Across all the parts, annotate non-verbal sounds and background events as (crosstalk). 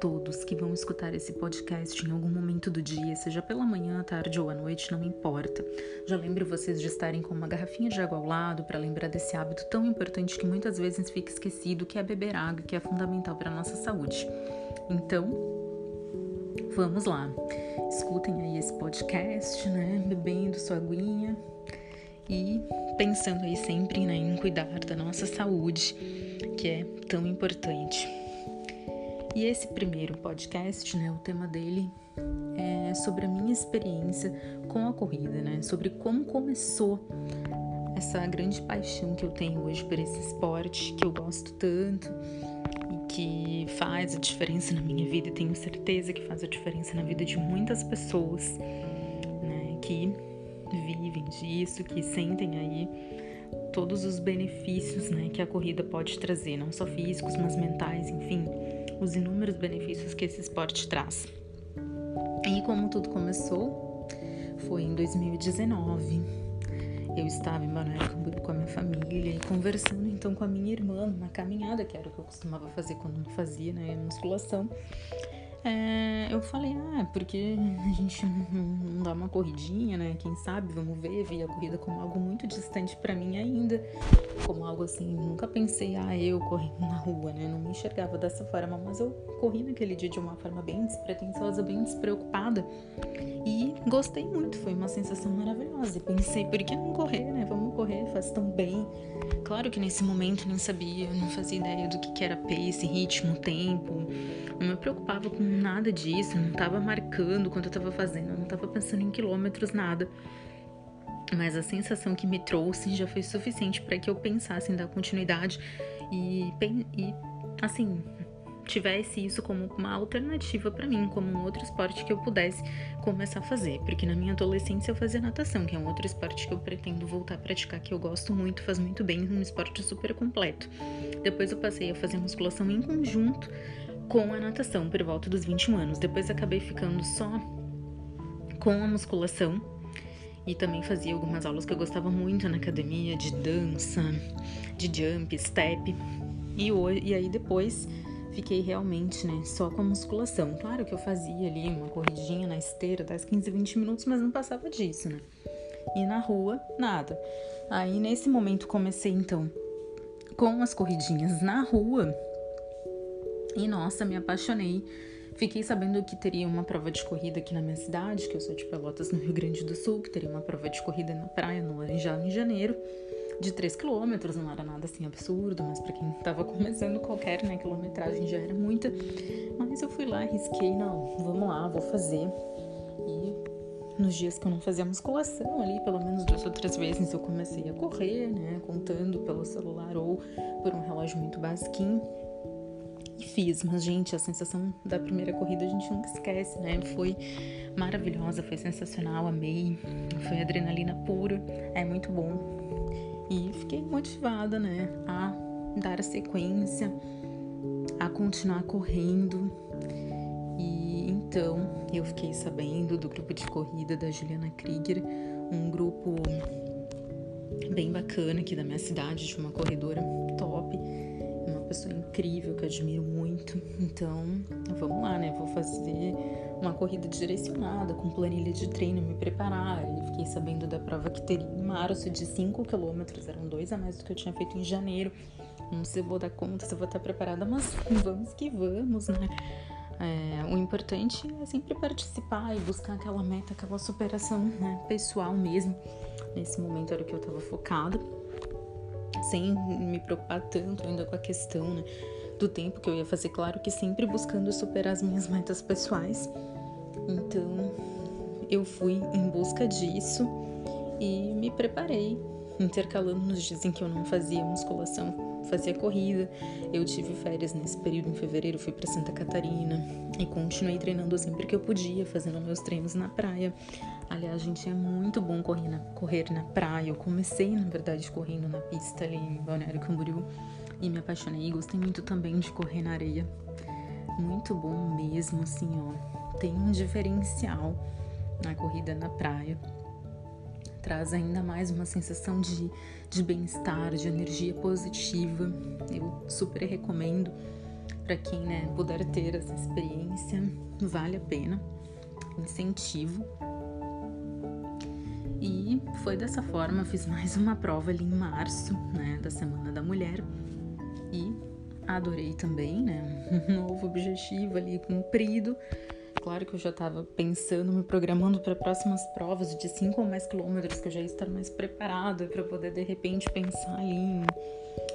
todos que vão escutar esse podcast em algum momento do dia, seja pela manhã, tarde ou à noite, não importa. Já lembro vocês de estarem com uma garrafinha de água ao lado para lembrar desse hábito tão importante que muitas vezes fica esquecido, que é beber água, que é fundamental para a nossa saúde. Então, vamos lá. Escutem aí esse podcast, né? Bebendo sua aguinha e pensando aí sempre né, em cuidar da nossa saúde, que é tão importante. E esse primeiro podcast, né, o tema dele é sobre a minha experiência com a corrida, né? Sobre como começou essa grande paixão que eu tenho hoje por esse esporte que eu gosto tanto e que faz a diferença na minha vida e tenho certeza que faz a diferença na vida de muitas pessoas, né, que vivem disso, que sentem aí todos os benefícios, né, que a corrida pode trazer, não só físicos, mas mentais, enfim os inúmeros benefícios que esse esporte traz. E como tudo começou, foi em 2019. Eu estava em Balneário Camboriú com a minha família e conversando então com a minha irmã na caminhada, que era o que eu costumava fazer quando não fazia, né, musculação é, eu falei, ah, porque a gente não dá uma corridinha, né? Quem sabe, vamos ver. Vi a corrida como algo muito distante para mim ainda, como algo assim. Nunca pensei, ah, eu correndo na rua, né? Não me enxergava dessa forma, mas eu corri naquele dia de uma forma bem despretensiosa, bem despreocupada e gostei muito. Foi uma sensação maravilhosa. E pensei, por que não correr, né? Vamos correr, faz tão bem. Claro que nesse momento nem sabia, não fazia ideia do que era pace, ritmo, tempo. Não me preocupava com nada disso, não estava marcando quando eu estava fazendo, não estava pensando em quilômetros, nada. Mas a sensação que me trouxe já foi suficiente para que eu pensasse em dar continuidade e, e assim, tivesse isso como uma alternativa para mim, como um outro esporte que eu pudesse começar a fazer. Porque na minha adolescência eu fazia natação, que é um outro esporte que eu pretendo voltar a praticar, que eu gosto muito, faz muito bem, um esporte super completo. Depois eu passei a fazer musculação em conjunto com a natação por volta dos 21 anos. Depois acabei ficando só com a musculação e também fazia algumas aulas que eu gostava muito na academia de dança, de jump, step. E, e aí depois fiquei realmente, né, só com a musculação. Claro que eu fazia ali uma corridinha na esteira, 10, 15, 20 minutos, mas não passava disso, né? E na rua, nada. Aí nesse momento comecei então com as corridinhas na rua e nossa, me apaixonei. Fiquei sabendo que teria uma prova de corrida aqui na minha cidade, que eu sou de Pelotas, no Rio Grande do Sul, que teria uma prova de corrida na praia, no Laranjal, em janeiro, de 3 quilômetros, não era nada assim absurdo, mas para quem tava começando qualquer né, quilometragem já era muita. Mas eu fui lá, risquei, não, vamos lá, vou fazer. E nos dias que eu não fazia musculação ali, pelo menos duas ou três vezes eu comecei a correr, né, contando pelo celular ou por um relógio muito basiquinho e fiz. Mas, gente, a sensação da primeira corrida a gente nunca esquece, né? Foi maravilhosa, foi sensacional, amei. Foi adrenalina pura, é muito bom. E fiquei motivada, né, a dar a sequência, a continuar correndo. E então eu fiquei sabendo do grupo de corrida da Juliana Krieger, um grupo bem bacana aqui da minha cidade, de uma corredora top pessoa incrível que eu admiro muito. Então, vamos lá, né? Vou fazer uma corrida direcionada, com planilha de treino, me preparar. E fiquei sabendo da prova que teria em março de 5 quilômetros, eram dois a mais do que eu tinha feito em janeiro. Não sei se vou dar conta, se vou estar preparada, mas (laughs) vamos que vamos, né? É, o importante é sempre participar e buscar aquela meta, aquela superação né, pessoal mesmo. Nesse momento era o que eu estava focada sem me preocupar tanto ainda com a questão né, do tempo que eu ia fazer, claro que sempre buscando superar as minhas metas pessoais. Então eu fui em busca disso e me preparei, intercalando nos dias em que eu não fazia musculação, fazia corrida. Eu tive férias nesse período em fevereiro, fui para Santa Catarina e continuei treinando sempre que eu podia, fazendo meus treinos na praia. Aliás, gente, é muito bom correr na, correr na praia. Eu comecei, na verdade, correndo na pista ali em Balneário Camboriú e me apaixonei. Gostei muito também de correr na areia. Muito bom mesmo, assim, ó. Tem um diferencial na corrida na praia. Traz ainda mais uma sensação de, de bem-estar, de energia positiva. Eu super recomendo para quem né, puder ter essa experiência, vale a pena. Incentivo. E foi dessa forma, fiz mais uma prova ali em março, né, da Semana da Mulher. E adorei também, né? Um (laughs) novo objetivo ali cumprido. Claro que eu já estava pensando, me programando para próximas provas de 5 ou mais quilômetros, que eu já ia estar mais preparada para poder de repente pensar ali em,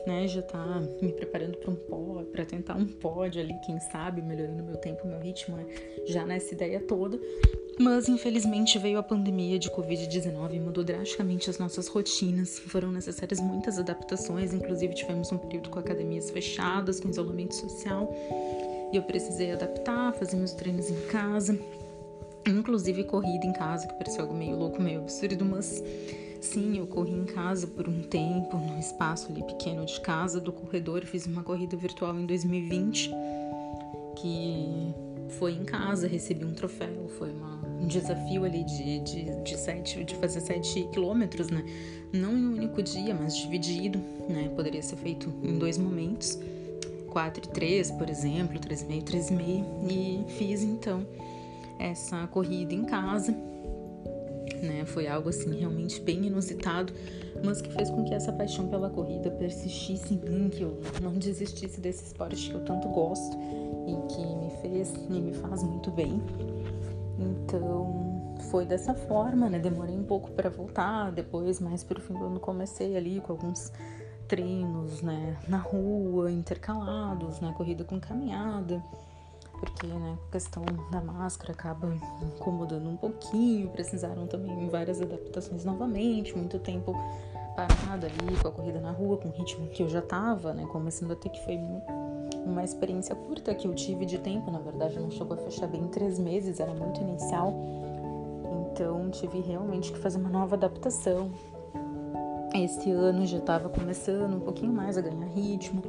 né, já tá me preparando para um pó, para tentar um pódio ali, quem sabe, melhorando meu tempo, meu ritmo, né, já nessa ideia toda. Mas infelizmente veio a pandemia de Covid-19 e mudou drasticamente as nossas rotinas. Foram necessárias muitas adaptações, inclusive tivemos um período com academias fechadas, com isolamento social e eu precisei adaptar, fazer meus treinos em casa, inclusive corrida em casa, que pareceu algo meio louco, meio absurdo, mas sim, eu corri em casa por um tempo, num espaço ali pequeno de casa, do corredor, fiz uma corrida virtual em 2020, que foi em casa, recebi um troféu, foi uma, um desafio ali de, de, de, sete, de fazer 7 quilômetros, né? Não em um único dia, mas dividido, né? Poderia ser feito em dois momentos. 4 e 3, por exemplo, 3,5, 3,5 e fiz então essa corrida em casa. Né? Foi algo assim realmente bem inusitado, mas que fez com que essa paixão pela corrida persistisse em mim, que eu não desistisse desse esporte que eu tanto gosto e que me fez e me faz muito bem. Então, foi dessa forma, né? Demorei um pouco para voltar, depois mais pro fim do ano comecei ali com alguns treinos, né, na rua, intercalados, né, corrida com caminhada, porque, né, a questão da máscara acaba incomodando um pouquinho, precisaram também várias adaptações novamente, muito tempo parado ali com a corrida na rua, com o ritmo que eu já tava, né, começando a ter que foi uma experiência curta que eu tive de tempo, na verdade não chegou a fechar bem três meses, era muito inicial, então tive realmente que fazer uma nova adaptação, esse ano já estava começando um pouquinho mais a ganhar ritmo,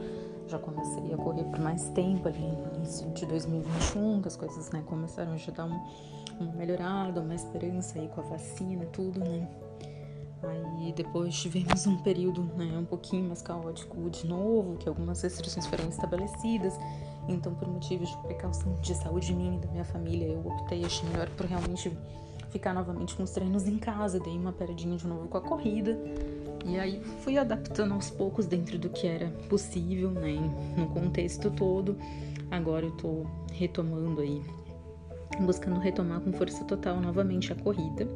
já comecei a correr por mais tempo ali no início de 2021, que as coisas né, começaram a dar um, uma melhorada, uma esperança aí com a vacina e tudo, né? Aí depois tivemos um período né, um pouquinho mais caótico de novo, que algumas restrições foram estabelecidas. Então, por motivos de precaução de saúde minha e da minha família, eu optei, achei melhor por realmente ficar novamente com os treinos em casa, dei uma paradinha de novo com a corrida. E aí fui adaptando aos poucos dentro do que era possível, né, no contexto todo. Agora eu tô retomando aí, buscando retomar com força total novamente a corrida.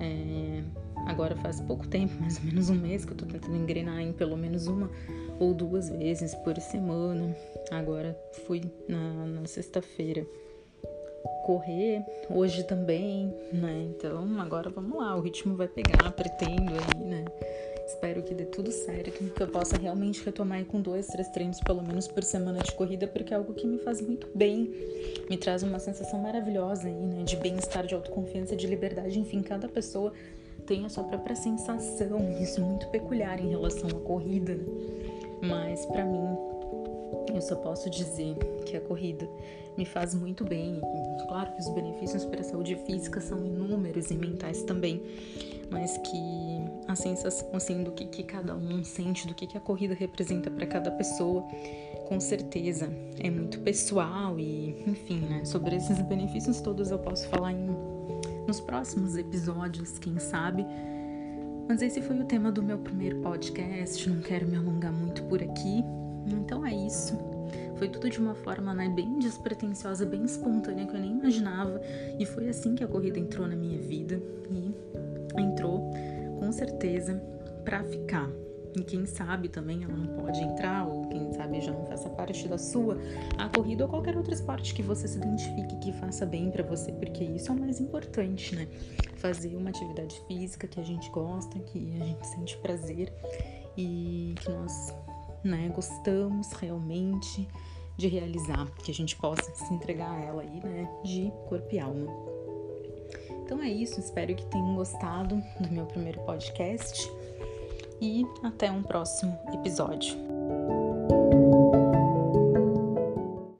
É, agora faz pouco tempo, (laughs) mais ou menos um mês, que eu tô tentando engrenar em pelo menos uma ou duas vezes por semana. Agora fui na, na sexta-feira correr hoje também, né? Então agora vamos lá, o ritmo vai pegar, pretendo aí, né? Espero que dê tudo certo, que eu possa realmente retomar com dois, três treinos pelo menos por semana de corrida, porque é algo que me faz muito bem, me traz uma sensação maravilhosa aí, né? De bem-estar, de autoconfiança, de liberdade, enfim, cada pessoa tem a sua própria sensação, isso é muito peculiar em relação à corrida, né? mas para mim eu só posso dizer que a corrida me faz muito bem. Claro que os benefícios para a saúde física são inúmeros e mentais também, mas que a sensação assim do que, que cada um sente, do que, que a corrida representa para cada pessoa, com certeza é muito pessoal e, enfim, né, sobre esses benefícios todos eu posso falar em, nos próximos episódios, quem sabe. Mas esse foi o tema do meu primeiro podcast, não quero me alongar muito por aqui. Então é isso. Foi tudo de uma forma né, bem despretensiosa, bem espontânea, que eu nem imaginava. E foi assim que a corrida entrou na minha vida. E entrou, com certeza, para ficar. E quem sabe também ela não pode entrar, ou quem sabe já não faça parte da sua, a corrida ou qualquer outro esporte que você se identifique, que faça bem para você, porque isso é o mais importante, né? Fazer uma atividade física que a gente gosta, que a gente sente prazer e que nós né, gostamos realmente de realizar, que a gente possa se entregar a ela aí, né, de corpo e alma. Então é isso, espero que tenham gostado do meu primeiro podcast e até um próximo episódio.